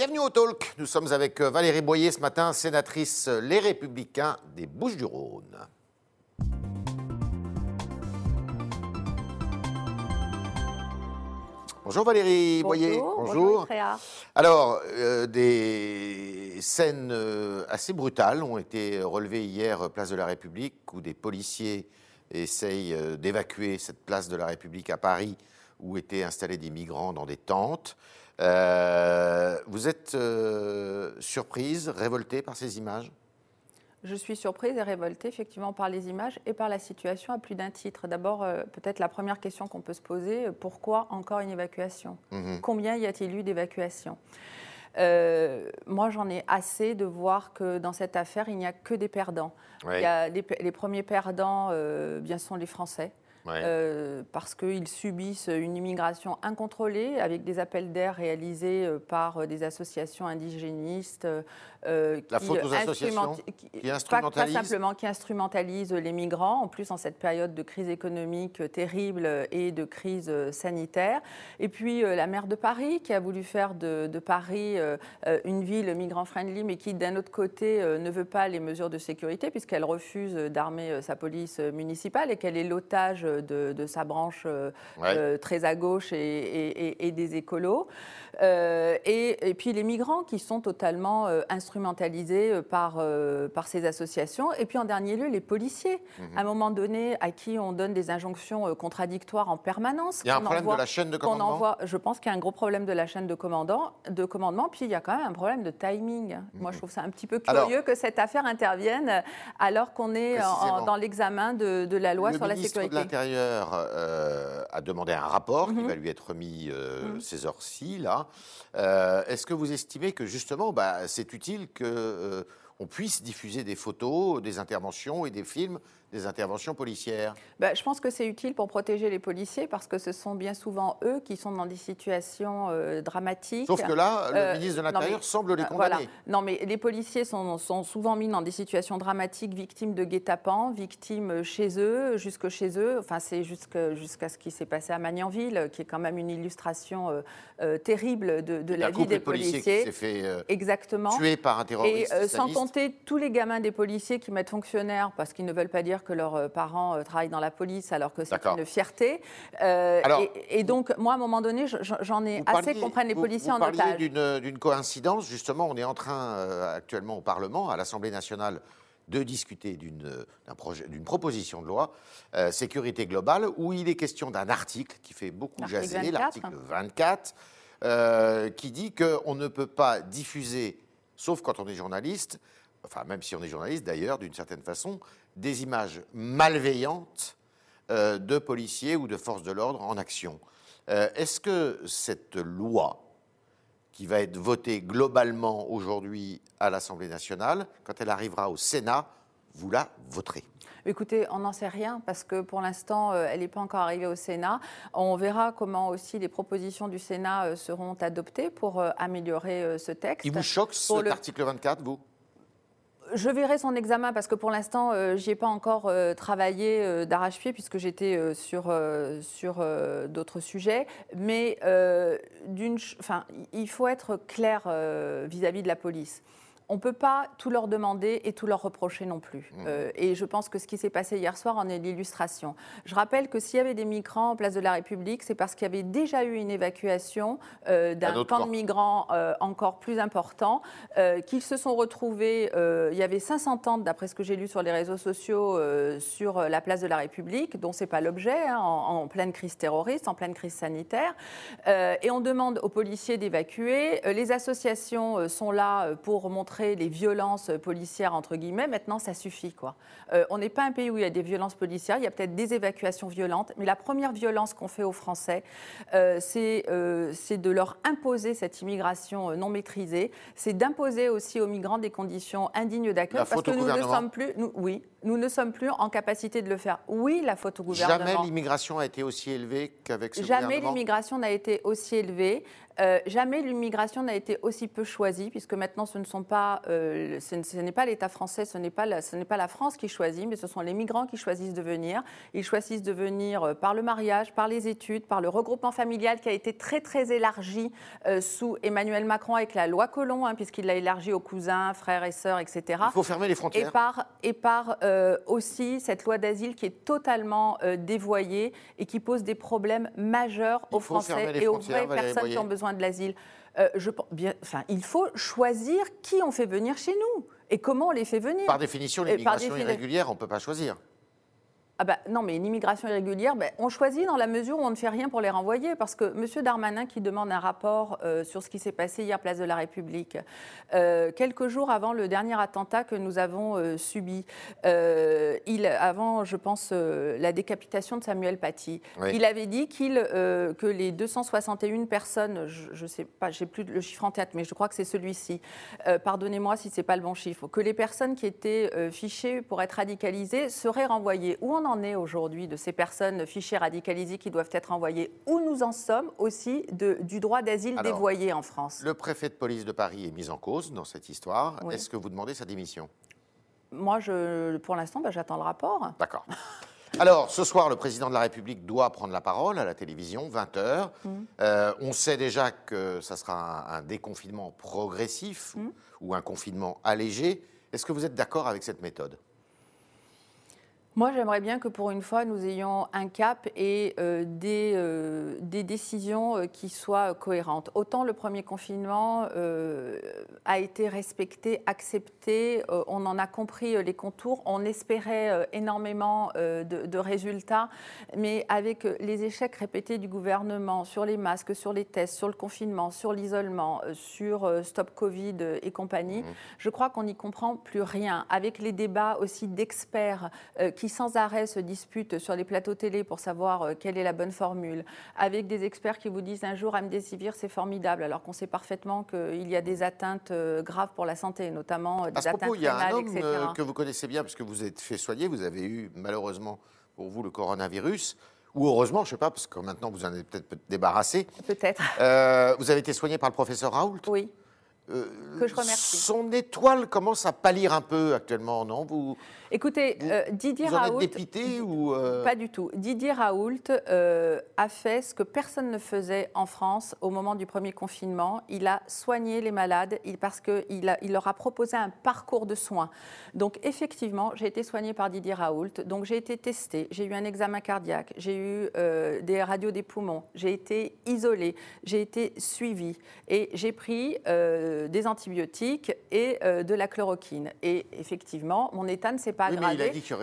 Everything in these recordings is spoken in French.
Bienvenue au Talk. Nous sommes avec euh, Valérie Boyer ce matin, sénatrice euh, Les Républicains des Bouches-du-Rhône. Bonjour Valérie Boyer. Bonjour. Alors, euh, des scènes assez brutales ont été relevées hier place de la République où des policiers essayent d'évacuer cette place de la République à Paris où étaient installés des migrants dans des tentes. Euh, vous êtes euh, surprise, révoltée par ces images? Je suis surprise et révoltée effectivement par les images et par la situation à plus d'un titre. D'abord, euh, peut-être la première question qu'on peut se poser, pourquoi encore une évacuation? Mhm. Combien y a-t-il eu d'évacuations? Moi, j'en ai assez de voir que dans cette affaire, il n'y a que des perdants. Il y a les, premiers perdants, bien sont les Français. Euh, parce qu'ils subissent une immigration incontrôlée avec des appels d'air réalisés euh, par euh, des associations indigénistes. La faute aux associations qui, instrumentalisent pas, simplement qui instrumentalisent les migrants, en plus en cette période de crise économique terrible et de crise sanitaire. Et puis la maire de Paris qui a voulu faire de, de Paris une ville migrant-friendly, mais qui d'un autre côté ne veut pas les mesures de sécurité puisqu'elle refuse d'armer sa police municipale et qu'elle est l'otage de, sa branche euh, euh, très à gauche et, des écolos. Euh, et, puis les migrants qui sont totalement instrumentalisés par, par ces associations. Et puis en dernier lieu, les policiers, mhm. à un moment donné, à qui on donne des injonctions contradictoires en permanence. Il y a un problème de la chaîne de commandement envoie, Je pense qu'il y a un gros problème de la chaîne de, commandant, de commandement. Puis il y a quand même un problème de timing. Moi, je mhm. trouve ça un petit peu curieux que cette affaire intervienne alors qu'on est dans l'examen de, la loi sur la sécurité. Euh, a demandé un rapport qui mhm. va lui être remis euh, mhm. ces heures-ci. Là, euh, est-ce que vous estimez que justement, bah, c'est utile que on puisse diffuser des photos, des interventions et des films des interventions policières bah, Je pense que c'est utile pour protéger les policiers parce que ce sont bien souvent eux qui sont dans des situations euh, dramatiques. Sauf que là, le euh, ministre de l'Intérieur semble les euh, condamner. Non, mais les policiers sont, sont, souvent mis dans des situations dramatiques, victimes de guet-apens, victimes chez eux, jusque chez eux. Enfin, c'est jusqu'à ce qui s'est passé à Magnanville, qui est quand même une illustration terrible de, de la vie des policiers. policiers. Qui s'est fait Exactement. tuer par un terroriste. Et sans compter tous les gamins des policiers qui mettent fonctionnaires parce qu'ils ne veulent pas dire que leurs euh, parents euh, travaillent dans la police alors que c'est une fierté. Euh, et, donc, moi, à un moment donné, j'en ai assez qu'on prenne les policiers en otage. d'une coïncidence, justement, on est en train actuellement au Parlement, à l'Assemblée nationale, de discuter d'une proposition de loi sécurité globale où il est question d'un article qui fait beaucoup jaser, l'article 24, qui dit qu'on ne peut pas diffuser, sauf quand on est journaliste, enfin même si on est journaliste d'ailleurs, d'une certaine façon, des images malveillantes euh, de policiers ou de forces de l'ordre en action. Euh, est-ce que cette loi, qui va être votée globalement aujourd'hui à l'Assemblée nationale, quand elle arrivera au Sénat, vous la voterez? Écoutez, on n'en sait rien parce que pour l'instant, euh, elle n'est pas encore arrivée au Sénat. On verra comment aussi les propositions du Sénat seront adoptées pour améliorer ce texte. Il vous choque cet article 24, vous? Je verrai son examen parce que pour l'instant, euh, j'y ai pas encore euh, travaillé euh, d'arrache-pied puisque j'étais sur, sur d'autres sujets. Mais d'une, il faut être clair vis-à-vis -vis de la police on ne peut pas tout leur demander et tout leur reprocher non plus. Mmh. Euh, et je pense que ce qui s'est passé hier soir en est l'illustration. Je rappelle que s'il y avait des migrants en place de la République, c'est parce qu'il y avait déjà eu une évacuation euh, d'un camp, de migrants euh, encore plus important, qu'ils se sont retrouvés, il y avait 500 tentes, d'après ce que j'ai lu sur les réseaux sociaux, sur la place de la République, dont ce n'est pas l'objet, hein, en, pleine crise terroriste, en pleine crise sanitaire. et on demande aux policiers d'évacuer. Les associations sont là pour montrer les violences policières, entre guillemets, maintenant ça suffit. Quoi. Euh, on n'est pas un pays où il y a des violences policières, il y a peut-être des évacuations violentes, mais la première violence qu'on fait aux Français, euh, euh, c'est de leur imposer cette immigration non maîtrisée, c'est d'imposer aussi aux migrants des conditions indignes d'accueil, parce que nous ne sommes plus, oui, nous ne sommes plus en capacité de le faire. Oui, la faute au gouvernement. Jamais l'immigration a été aussi élevée qu'avec ce Jamais l'immigration n'a été aussi élevée. Euh, jamais l'immigration n'a été aussi peu choisie, puisque maintenant ce ne sont pas, euh, ce n'est pas l'État français, ce n'est pas, la, ce n'est pas la France qui choisit, mais ce sont les migrants qui choisissent de venir. Ils choisissent de venir euh, par le mariage, par les études, par le regroupement familial qui a été très très élargi sous Emmanuel Macron avec la loi Colomb, hein, puisqu'il l'a élargi aux cousins, frères et sœurs, etc. Il faut fermer les frontières. Et par, et par aussi cette loi d'asile qui est totalement dévoyée et qui pose des problèmes majeurs aux Français et aux vraies personnes qui ont besoin de l'asile. Euh, je, bien, enfin, il faut choisir qui on fait venir chez nous et comment on les fait venir. Par définition, l'immigration irrégulière, on ne peut pas choisir. Ah bah, non, mais une immigration irrégulière, ben, on choisit dans la mesure où on ne fait rien pour les renvoyer. Parce que M. Darmanin, qui demande un rapport euh, sur ce qui s'est passé hier, place de la République, euh, quelques jours avant le dernier attentat que nous avons euh, subi, il, avant, je pense, la décapitation de Samuel Paty, il avait dit qu'il, que les 261 personnes, je ne sais pas, j'ai plus le chiffre en tête, mais je crois que c'est celui-ci, pardonnez-moi si ce n'est pas le bon chiffre, que les personnes qui étaient fichées pour être radicalisées seraient renvoyées. En est aujourd'hui de ces personnes fichées radicalisées qui doivent être envoyées Où nous en sommes aussi de, du droit d'asile dévoyé en France? Le préfet de police de Paris est mis en cause dans cette histoire. Est-ce que vous demandez sa démission? Moi, je, pour l'instant, bah, j'attends le rapport. D'accord. Alors, ce soir, le président de la République doit prendre la parole à la télévision, 20h. Mmh. Euh, on sait déjà que ça sera un, déconfinement progressif mmh. ou un confinement allégé. Est-ce que vous êtes d'accord avec cette méthode? Moi, j'aimerais bien que pour une fois, nous ayons un cap et euh, des, euh, des, décisions euh, qui soient cohérentes. Autant le premier confinement a été respecté, accepté, on en a compris les contours, on espérait énormément de, de, résultats, mais avec les échecs répétés du gouvernement sur les masques, sur les tests, sur le confinement, sur l'isolement, sur Stop Covid et compagnie, mmh. je crois qu'on n'y comprend plus rien. Avec les débats aussi d'experts qui sans arrêt se disputent sur les plateaux télé pour savoir euh, quelle est la bonne formule, avec des experts qui vous disent un jour Amdesivir c'est formidable, alors qu'on sait parfaitement qu'il y a des atteintes euh, graves pour la santé, notamment euh, des à ce propos, il y a un homme que vous connaissez bien, puisque vous êtes fait soigner, vous avez eu malheureusement pour vous le coronavirus. Ou heureusement, je ne sais pas, parce que maintenant vous en êtes peut-être débarrassé. Peut-être. vous avez été soigné par le professeur Raoult? Oui. Que je remercie. Son étoile commence à pâlir un peu actuellement, non? Vous... Écoutez, euh, Didier vous Raoult. dépité ou euh, Pas du tout. Didier Raoult euh, a fait ce que personne ne faisait en France au moment du premier confinement. Il a soigné les malades parce qu'il il leur a proposé un parcours de soins. Donc, effectivement, j'ai été soignée par Didier Raoult. Donc, j'ai été testée. J'ai eu un examen cardiaque. J'ai eu des radios des poumons. J'ai été isolée. J'ai été suivie. Et j'ai pris des antibiotiques et de la chloroquine. Et effectivement, mon état ne s'est pas oui, il a dit qu'il n'y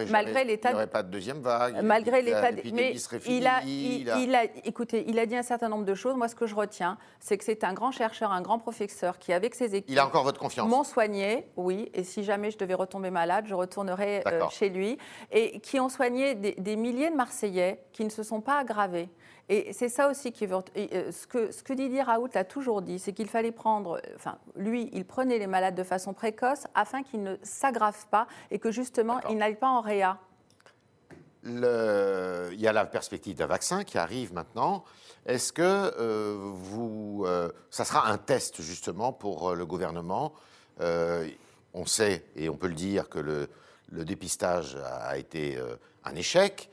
aurait, pas de deuxième vague. Malgré l'état, mais il a, il, a... écoutez, il a dit un certain nombre de choses. Moi, ce que je retiens, c'est que c'est un grand chercheur, un grand professeur qui, avec ses équipes, il a encore votre confiance. M'ont soigné, oui. Et si jamais je devais retomber malade, je retournerai euh, chez lui. Et qui ont soigné des milliers de Marseillais qui ne se sont pas aggravés. Et c'est ça aussi qui veut. Euh, ce, que, ce que Didier Raoult a toujours dit, c'est qu'il fallait prendre. Enfin, lui, il prenait les malades de façon précoce afin qu'ils ne s'aggravent pas et que justement, ils n'aillent pas en réa. Le, il y a la perspective d'un vaccin qui arrive maintenant. Est-ce que euh, vous, euh, ça sera un test justement pour le gouvernement? On sait et on peut le dire que le, le dépistage a été un échec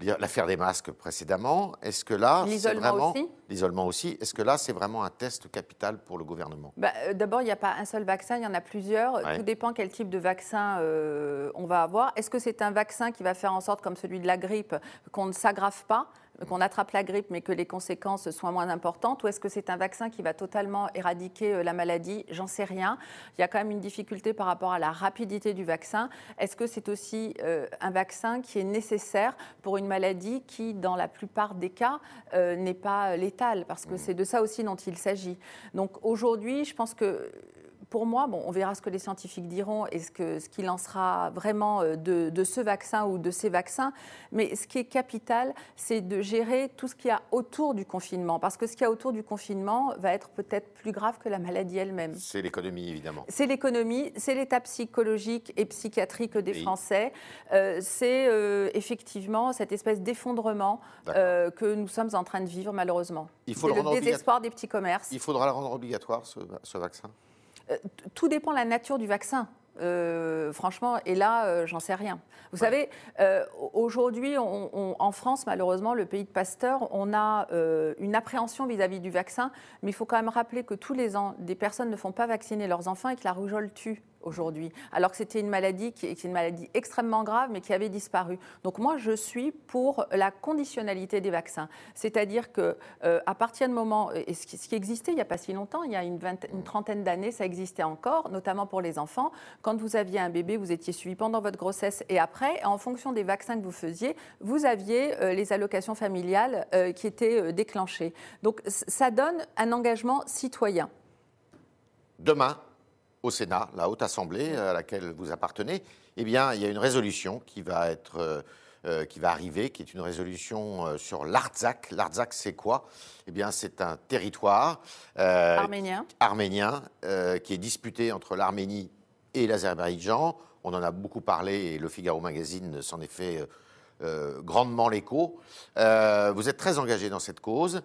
l'affaire des masques précédemment. Est-ce que là, c'est vraiment l'isolement aussi Est-ce que là, c'est vraiment un test capital pour le gouvernement? Bah, euh, D'abord, il n'y a pas un seul vaccin, il y en a plusieurs. Tout dépend quel type de vaccin euh, on va avoir. Est-ce que c'est un vaccin qui va faire en sorte, comme celui de la grippe, qu'on ne s'aggrave pas? Qu'on attrape la grippe mais que les conséquences soient moins importantes Ou est-ce que c'est un vaccin qui va totalement éradiquer euh, la maladie? J'en sais rien. Il y a quand même une difficulté par rapport à la rapidité du vaccin. Est-ce que c'est aussi euh, un vaccin qui est nécessaire pour une maladie qui, dans la plupart des cas, euh, n'est pas létale? Parce que c'est de ça aussi dont il s'agit. Donc aujourd'hui, je pense que pour moi, bon, on verra ce que les scientifiques diront et ce qu'il ce en sera vraiment de, de, ce vaccin ou de ces vaccins. Mais ce qui est capital, c'est de gérer tout ce qu'il y a autour du confinement. Parce que ce qu'il y a autour du confinement va être peut-être plus grave que la maladie elle-même. C'est l'économie, évidemment. C'est l'économie, c'est l'état psychologique et psychiatrique des Français. c'est effectivement cette espèce d'effondrement que nous sommes en train de vivre, malheureusement. Il faut le, désespoir des petits commerces. Il faudra le rendre obligatoire, ce, vaccin? euh, Tout dépend de la nature du vaccin. Euh, franchement, et là, euh, j'en sais rien. Vous savez, aujourd'hui, en France, malheureusement, le pays de Pasteur, on a une appréhension vis-à-vis -vis du vaccin, mais il faut quand même rappeler que tous les ans, des personnes ne font pas vacciner leurs enfants et que la rougeole tue aujourd'hui, alors que c'était une maladie qui est une maladie extrêmement grave, mais qui avait disparu. Donc moi, je suis pour la conditionnalité des vaccins, c'est-à-dire que euh, à partir du moment, et ce qui, existait il n'y a pas si longtemps, il y a une, trentaine d'années, ça existait encore, notamment pour les enfants. Quand vous aviez un bébé, vous étiez suivi pendant votre grossesse et après, en fonction des vaccins que vous faisiez, vous aviez euh, les allocations familiales euh, qui étaient déclenchées. Donc ça donne un engagement citoyen. Demain, au Sénat, la Haute Assemblée à laquelle vous appartenez, eh bien, il y a une résolution qui va être euh, euh, qui va arriver, qui est une résolution euh, sur l'Artsakh. L'Artsakh, c'est quoi? Eh bien, c'est un territoire arménien, arménien qui est disputé entre l'Arménie et l'Azerbaïdjan. On en a beaucoup parlé et le Figaro Magazine s'en est fait grandement l'écho. vous êtes très engagé dans cette cause.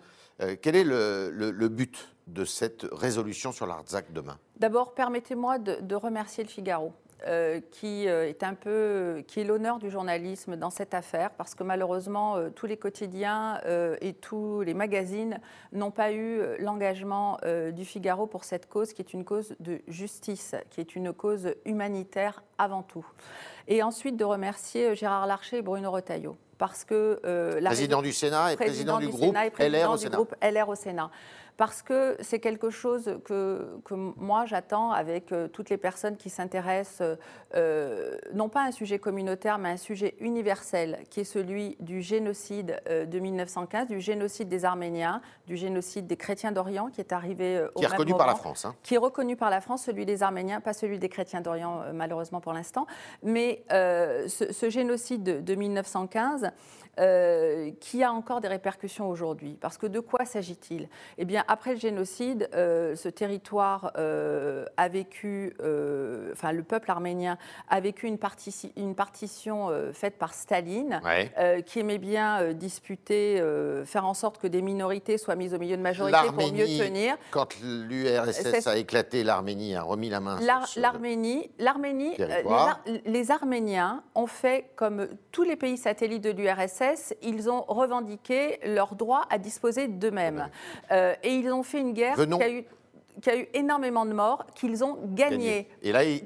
quel est le, le but de cette résolution sur l'Artsakh demain D'abord, permettez-moi de, remercier le Figaro. Euh, qui euh, est un peu, qui est l'honneur du journalisme dans cette affaire, parce que malheureusement, euh, tous les quotidiens et tous les magazines n'ont pas eu l'engagement du Figaro pour cette cause, qui est une cause de justice, qui est une cause humanitaire avant tout. Et ensuite de remercier Gérard Larcher et Bruno Retailleau parce que la président du Sénat et président, du, groupe LR au Sénat. Groupe LR au Sénat parce que c'est quelque chose que, que moi j'attends avec euh, toutes les personnes qui s'intéressent, euh, non pas à un sujet communautaire, mais à un sujet universel, qui est celui du génocide euh, de 1915, du génocide des Arméniens, du génocide des chrétiens d'Orient, qui est arrivé au Qui est reconnu par la France. Hein. Qui est reconnu par la France, celui des Arméniens, pas celui des chrétiens d'Orient, malheureusement pour l'instant. Mais ce, ce, génocide de, de 1915, euh, qui a encore des répercussions aujourd'hui. Parce que de quoi s'agit-il? Eh bien, après le génocide, euh, ce territoire euh, a vécu, enfin, le peuple arménien a vécu une, une partition faite par Staline, qui aimait bien disputer, faire en sorte que des minorités soient mises au milieu de majorité pour mieux tenir. Quand l'URSS a éclaté, l'Arménie a remis la main sur L'Arménie, l'Arménie, les, les Arméniens ont fait comme tous les pays satellites de l'URSS ils ont revendiqué leur droit à disposer d'eux-mêmes. Euh, et ils ont fait une guerre qui a eu qui a eu énormément de morts, qu'ils ont gagné,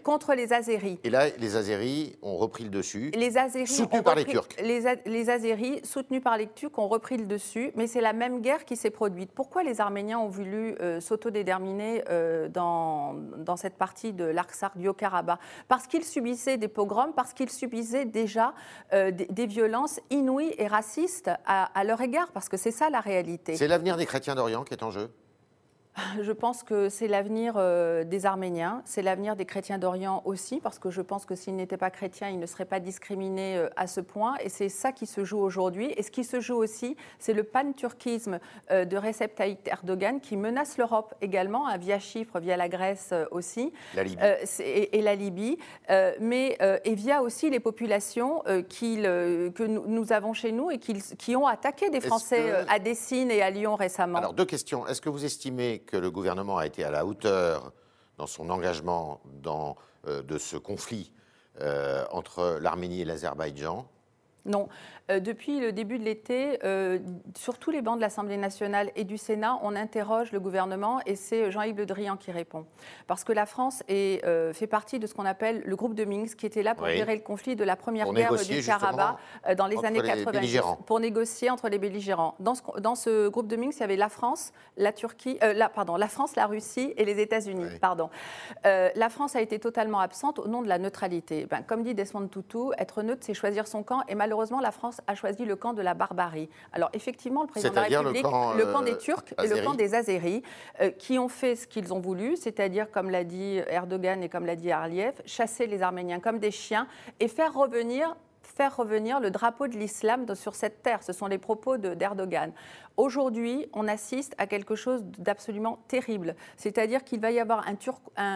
contre les Azéris. Et là, les Azéris ont repris le dessus, les Azéris soutenus par les Turcs. Les, les, Azéris, soutenus par les Turcs, ont repris le dessus, mais c'est la même guerre qui s'est produite. Pourquoi les Arméniens ont voulu euh, s'autodéterminer euh, dans, dans cette partie de l'Artsakh du Haut-Karabakh? Parce qu'ils subissaient des pogroms, parce qu'ils subissaient déjà euh, des, violences inouïes et racistes à, à leur égard, parce que c'est ça la réalité. C'est l'avenir des chrétiens d'Orient qui est en jeu je pense que c'est l'avenir euh, des Arméniens, c'est l'avenir des chrétiens d'Orient aussi, parce que je pense que s'ils n'étaient pas chrétiens, ils ne seraient pas discriminés euh, à ce point. Et c'est ça qui se joue aujourd'hui. Et ce qui se joue aussi, c'est le pan-turquisme euh, de Recep Tayyip Erdogan qui menace l'Europe également, hein, via Chypre, via la Grèce aussi. La Libye. Et, la Libye. mais, et via aussi les populations que nous, avons chez nous et qui, ont attaqué des Français à Dessine et à Lyon récemment. Alors, deux questions. Est-ce que vous estimez que le gouvernement a été à la hauteur dans son engagement dans, euh, de ce conflit euh, entre l'Arménie et l'Azerbaïdjan non. Euh, depuis le début de l'été, euh, sur tous les bancs de l'Assemblée nationale et du Sénat, on interroge le gouvernement et c'est Jean-Yves Le Drian qui répond. Parce que la France est, euh, fait partie de ce qu'on appelle le groupe de Minsk, qui était là pour gérer le conflit de la première guerre du Karabakh dans les années 90, pour négocier entre les belligérants. Dans ce, dans ce, groupe de Minsk, il y avait la France, la Turquie, la, pardon, la France, la Russie et les États-Unis. Pardon. la France a été totalement absente au nom de la neutralité. Ben, comme dit Desmond Tutu, être neutre, c'est choisir son camp et mal malheureusement, la France a choisi le camp de la barbarie. Alors effectivement, le président de la République, le camp, des Turcs et le camp des Azéris, qui ont fait ce qu'ils ont voulu, c'est-à-dire, comme l'a dit Erdogan et comme l'a dit Arliev, chasser les Arméniens comme des chiens et faire revenir faire revenir le drapeau de l'islam sur cette terre. Ce sont les propos d'Erdogan. Aujourd'hui, on assiste à quelque chose d'absolument terrible. C'est-à-dire qu'il va y avoir un,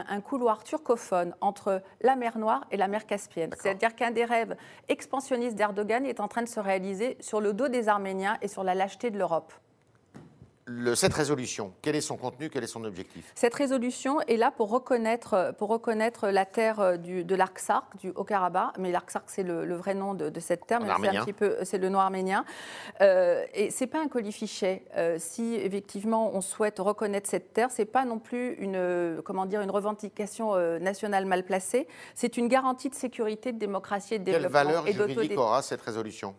un, couloir turcophone entre la mer Noire et la mer Caspienne. C'est-à-dire qu'un des rêves expansionnistes d'Erdogan est en train de se réaliser sur le dos des Arméniens et sur la lâcheté de l'Europe cette résolution, quel est son contenu, quel est son objectif? Cette résolution est là pour reconnaître, pour reconnaître la terre euh, du, de l'Artsark, du Haut-Karabakh, mais l'Artsark c'est le, vrai nom de, cette terre, mais c'est le nom arménien. Euh, et c'est pas un colifichet. Euh, si effectivement on souhaite reconnaître cette terre, c'est pas non plus une, comment dire, une revendication euh, nationale mal placée. C'est une garantie de sécurité, de démocratie et de développement. Quelle valeur juridique aura cette résolution?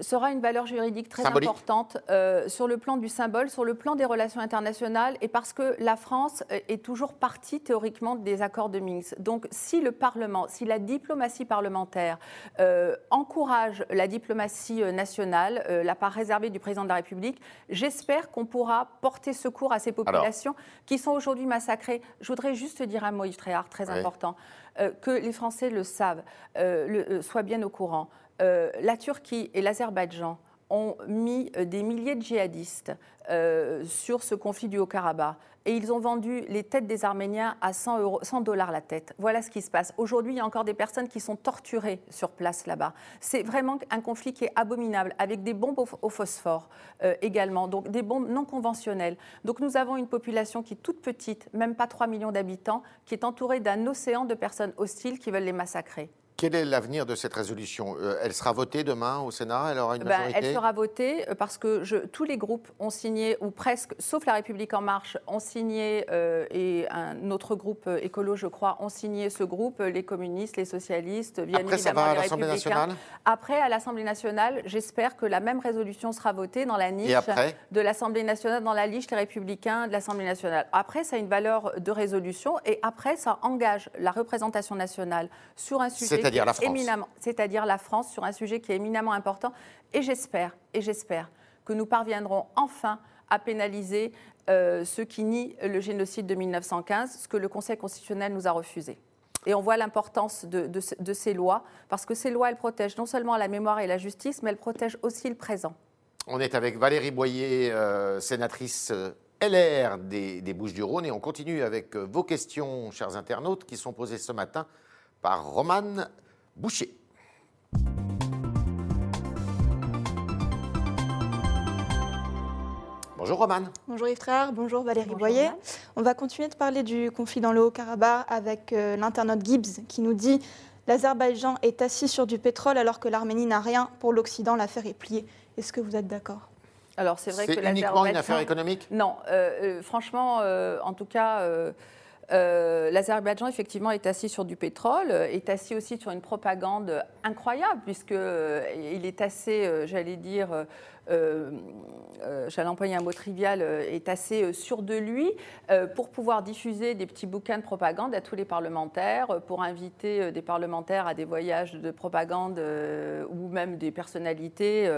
Sera une valeur juridique très importante euh, sur le plan du symbole, sur le plan des relations internationales, et parce que la France est toujours partie théoriquement des accords de Minsk. Donc si le Parlement, si la diplomatie parlementaire euh, encourage la diplomatie euh, nationale, la part réservée du président de la République, j'espère qu'on pourra porter secours à ces populations qui sont aujourd'hui massacrées. Je voudrais juste dire un mot, Yves Tréhard, très important, que les Français le savent, le, soient bien au courant. Euh, la Turquie et l'Azerbaïdjan ont mis euh, des milliers de djihadistes euh, sur ce conflit du Haut-Karabakh. Et ils ont vendu les têtes des Arméniens à 100, 100 dollars la tête. Voilà ce qui se passe. Aujourd'hui, il y a encore des personnes qui sont torturées sur place là-bas. C'est vraiment un conflit qui est abominable, avec des bombes au, phosphore également, donc des bombes non conventionnelles. Donc nous avons une population qui est toute petite, même pas 3 millions d'habitants, qui est entourée d'un océan de personnes hostiles qui veulent les massacrer. Quel est l'avenir de cette résolution? Euh, Elle sera votée demain au Sénat? Elle aura une ben, Elle sera votée euh, parce que je, tous les groupes ont signé, ou presque, sauf La République En Marche, ont signé, euh, et un autre groupe écolo, je crois, ont signé ce groupe, les communistes, les socialistes, bien Après, ça va à l'Assemblée nationale? Après, à l'Assemblée nationale, j'espère que la même résolution sera votée dans la niche de l'Assemblée nationale, dans la liste Les Républicains de l'Assemblée nationale. Après, ça a une valeur de résolution, et après, ça engage la représentation nationale sur un sujet c'est-à-dire la France. C'est-à-dire la France sur un sujet qui est éminemment important. Et j'espère, et j'espère que nous parviendrons enfin à pénaliser euh, ceux qui nient le génocide de 1915, ce que le Conseil constitutionnel nous a refusé. Et on voit l'importance de, ces lois, parce que ces lois, elles protègent non seulement la mémoire et la justice, mais elles protègent aussi le présent. On est avec Valérie Boyer, euh, sénatrice euh, LR des, des Bouches-du-Rhône, et on continue avec vos questions, chers internautes, qui sont posées ce matin par Romane Boucher. Bonjour Romane. Bonjour Yves bonjour Valérie Boyer. On va continuer de parler du conflit dans le Haut-Karabakh avec euh, l'internaute Gibbs qui nous dit l'Azerbaïdjan est assis sur du pétrole alors que l'Arménie n'a rien. Pour l'Occident, l'affaire est pliée. Est-ce que vous êtes d'accord? Alors c'est vrai que uniquement une affaire économique? Non, euh, euh, franchement, en tout cas, euh, L'Azerbaïdjan, effectivement, est assis sur du pétrole, euh, est assis aussi sur une propagande incroyable, puisqu'il euh, est assez, j'allais dire, j'allais employer un mot trivial, est assez sûr de lui pour pouvoir diffuser des petits bouquins de propagande à tous les parlementaires, pour inviter des parlementaires à des voyages de propagande ou même des personnalités,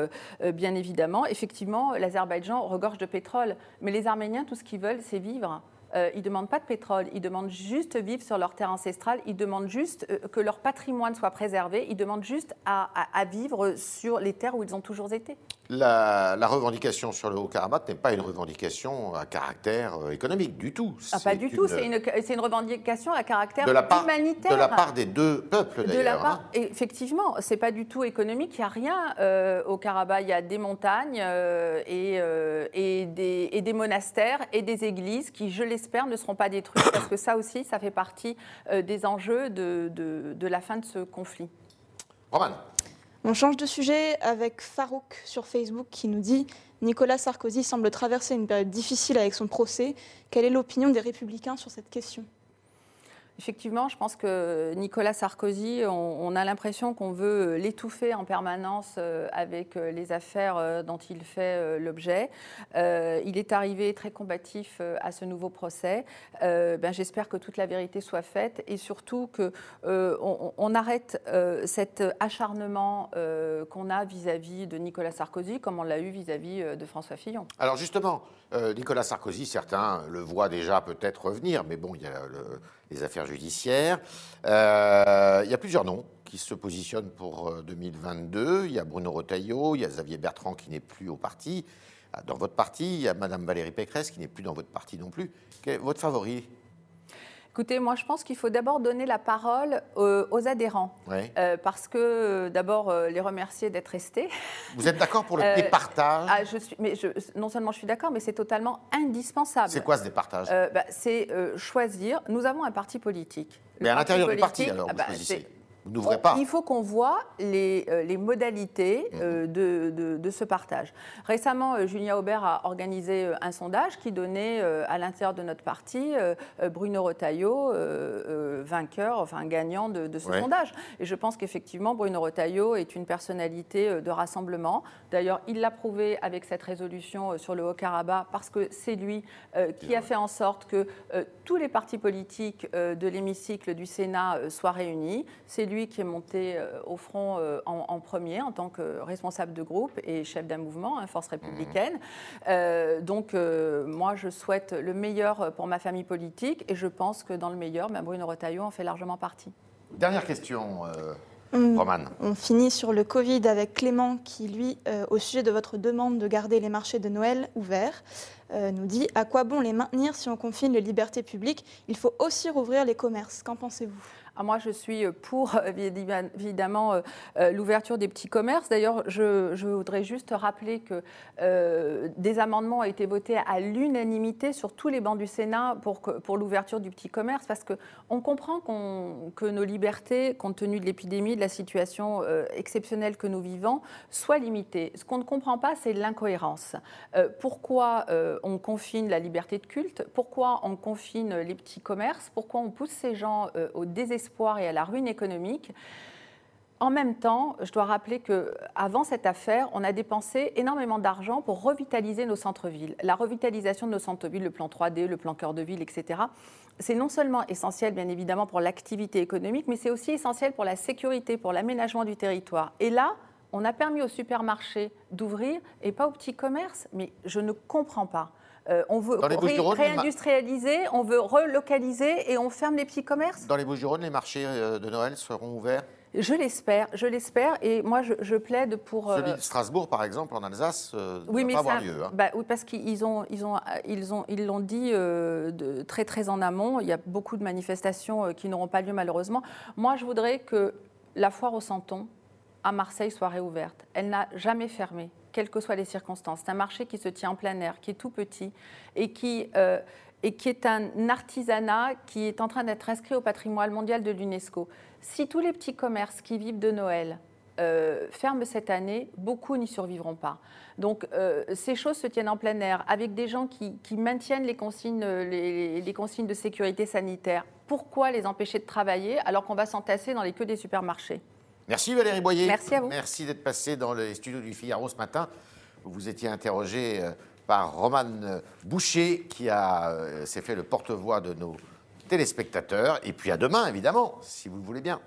bien évidemment. Effectivement, l'Azerbaïdjan regorge de pétrole, mais les Arméniens, tout ce qu'ils veulent, c'est vivre. Euh, ils ne demandent pas de pétrole, ils demandent juste vivre sur leur terre ancestrale, ils demandent juste euh, que leur patrimoine soit préservé, ils demandent juste à, vivre sur les terres où ils ont toujours été. La, revendication sur le Haut-Karabakh n'est pas une revendication à caractère euh, économique du tout. Ah, pas du tout, c'est une, une, revendication à caractère humanitaire. De la part des deux peuples, d'ailleurs. Hein. Effectivement, c'est pas du tout économique, il n'y a rien au Karabakh, il y a des montagnes et, et, des, et des monastères et des églises qui, je l'ai j'espère, ne seront pas détruits, parce que ça aussi, ça fait partie euh, des enjeux de, de, la fin de ce conflit. Roman. On change de sujet avec Farouk sur Facebook qui nous dit Nicolas Sarkozy semble traverser une période difficile avec son procès. Quelle est l'opinion des républicains sur cette question? Effectivement, je pense que Nicolas Sarkozy, on, a l'impression qu'on veut l'étouffer en permanence euh, avec euh, les affaires euh, dont il fait l'objet. il est arrivé très combatif à ce nouveau procès. Ben, J'espère que toute la vérité soit faite et surtout qu'on on, arrête cet acharnement qu'on a vis-à-vis de Nicolas Sarkozy, comme on l'a eu vis-à-vis de François Fillon. Alors justement, Nicolas Sarkozy, certains le voient déjà peut-être revenir, mais bon, il y a les affaires judiciaire. Euh, il y a plusieurs noms qui se positionnent pour 2022. Euh, il y a Bruno Retailleau, il y a Xavier Bertrand qui n'est plus au parti, ah, dans votre parti. Il y a Madame Valérie Pécresse qui n'est plus dans votre parti non plus. Quel est votre favori? Écoutez, moi je pense qu'il faut d'abord donner la parole aux, adhérents. Euh, parce que d'abord les remercier d'être restés. Vous êtes d'accord pour le départage? ah, je suis, mais Non seulement je suis d'accord, mais c'est totalement indispensable. C'est quoi ce départage? Bah, C'est choisir. Nous avons un parti politique. mais à l'intérieur du parti, alors, vous ah, bah, vous n'ouvrez pas. Il faut qu'on voit les, euh, les modalités mhm. euh, de, de, de, ce partage. Récemment, euh, Julien Aubert a organisé un sondage qui donnait à l'intérieur de notre parti Bruno Retailleau vainqueur, enfin gagnant de, ce sondage. Et je pense qu'effectivement, Bruno Retailleau est une personnalité de rassemblement. D'ailleurs, il l'a prouvé avec cette résolution sur le Haut-Karabakh parce que c'est lui qui a fait en sorte que tous les partis politiques de l'hémicycle du Sénat soient réunis. C'est lui qui est monté euh, au front euh, en, premier en tant que responsable de groupe et chef d'un mouvement, hein, Force républicaine. Euh, donc, moi, je souhaite le meilleur pour ma famille politique et je pense que dans le meilleur, ben, Bruno Retailleau en fait largement partie. Dernière question. On, finit sur le Covid avec Clément qui, lui, au sujet de votre demande de garder les marchés de Noël ouverts, nous dit à quoi bon les maintenir si on confine les libertés publiques? Il faut aussi rouvrir les commerces. Qu'en pensez-vous? Ah, moi, je suis pour évidemment euh, euh, l'ouverture des petits commerces. D'ailleurs, je, voudrais juste rappeler que euh, des amendements ont été votés à l'unanimité sur tous les bancs du Sénat pour, pour l'ouverture du petit commerce, parce qu'on comprend que nos libertés, compte tenu de l'épidémie, de la situation exceptionnelle que nous vivons, soient limitées. Ce qu'on ne comprend pas, c'est l'incohérence. pourquoi on confine la liberté de culte Pourquoi on confine les petits commerces Pourquoi on pousse ces gens au désespoir et à la ruine économique. En même temps, je dois rappeler qu'avant cette affaire, on a dépensé énormément d'argent pour revitaliser nos centres-villes. La revitalisation de nos centres-villes, le plan 3D, le plan cœur de ville, etc., c'est non seulement essentiel, bien évidemment, pour l'activité économique, mais c'est aussi essentiel pour la sécurité, pour l'aménagement du territoire. Et là, on a permis aux supermarchés d'ouvrir et pas aux petits commerces, mais je ne comprends pas. Euh, on veut réindustrialiser, on veut relocaliser et on ferme les petits commerces? Dans les Bouches-du-Rhône, les marchés euh, de Noël seront ouverts? Je l'espère, je l'espère, et moi je, plaide pour. Euh, Celui de Strasbourg, par exemple, en Alsace, oui, ne va pas avoir lieu. Hein. Bah, oui, parce qu'ils ont, ils ont, ils ont, ils l'ont dit de, très très en amont. Il y a beaucoup de manifestations qui n'auront pas lieu malheureusement. Moi, je voudrais que la foire au Santon à Marseille soit réouverte. Elle n'a jamais fermé quelles que soient les circonstances. C'est un marché qui se tient en plein air, qui est tout petit et qui, euh, et qui est un artisanat qui est en train d'être inscrit au patrimoine mondial de l'UNESCO. Si tous les petits commerces qui vivent de Noël euh, ferment cette année, beaucoup n'y survivront pas. Donc euh, ces choses se tiennent en plein air avec des gens qui, maintiennent les consignes, les, consignes de sécurité sanitaire. Pourquoi les empêcher de travailler alors qu'on va s'entasser dans les queues des supermarchés? Merci Valérie Boyer. Merci à vous. Merci d'être passé dans les studios du Figaro ce matin. Vous étiez interrogé euh, par Romane Boucher qui euh, s'est fait le porte-voix de nos téléspectateurs. Et puis à demain, évidemment, si vous le voulez bien.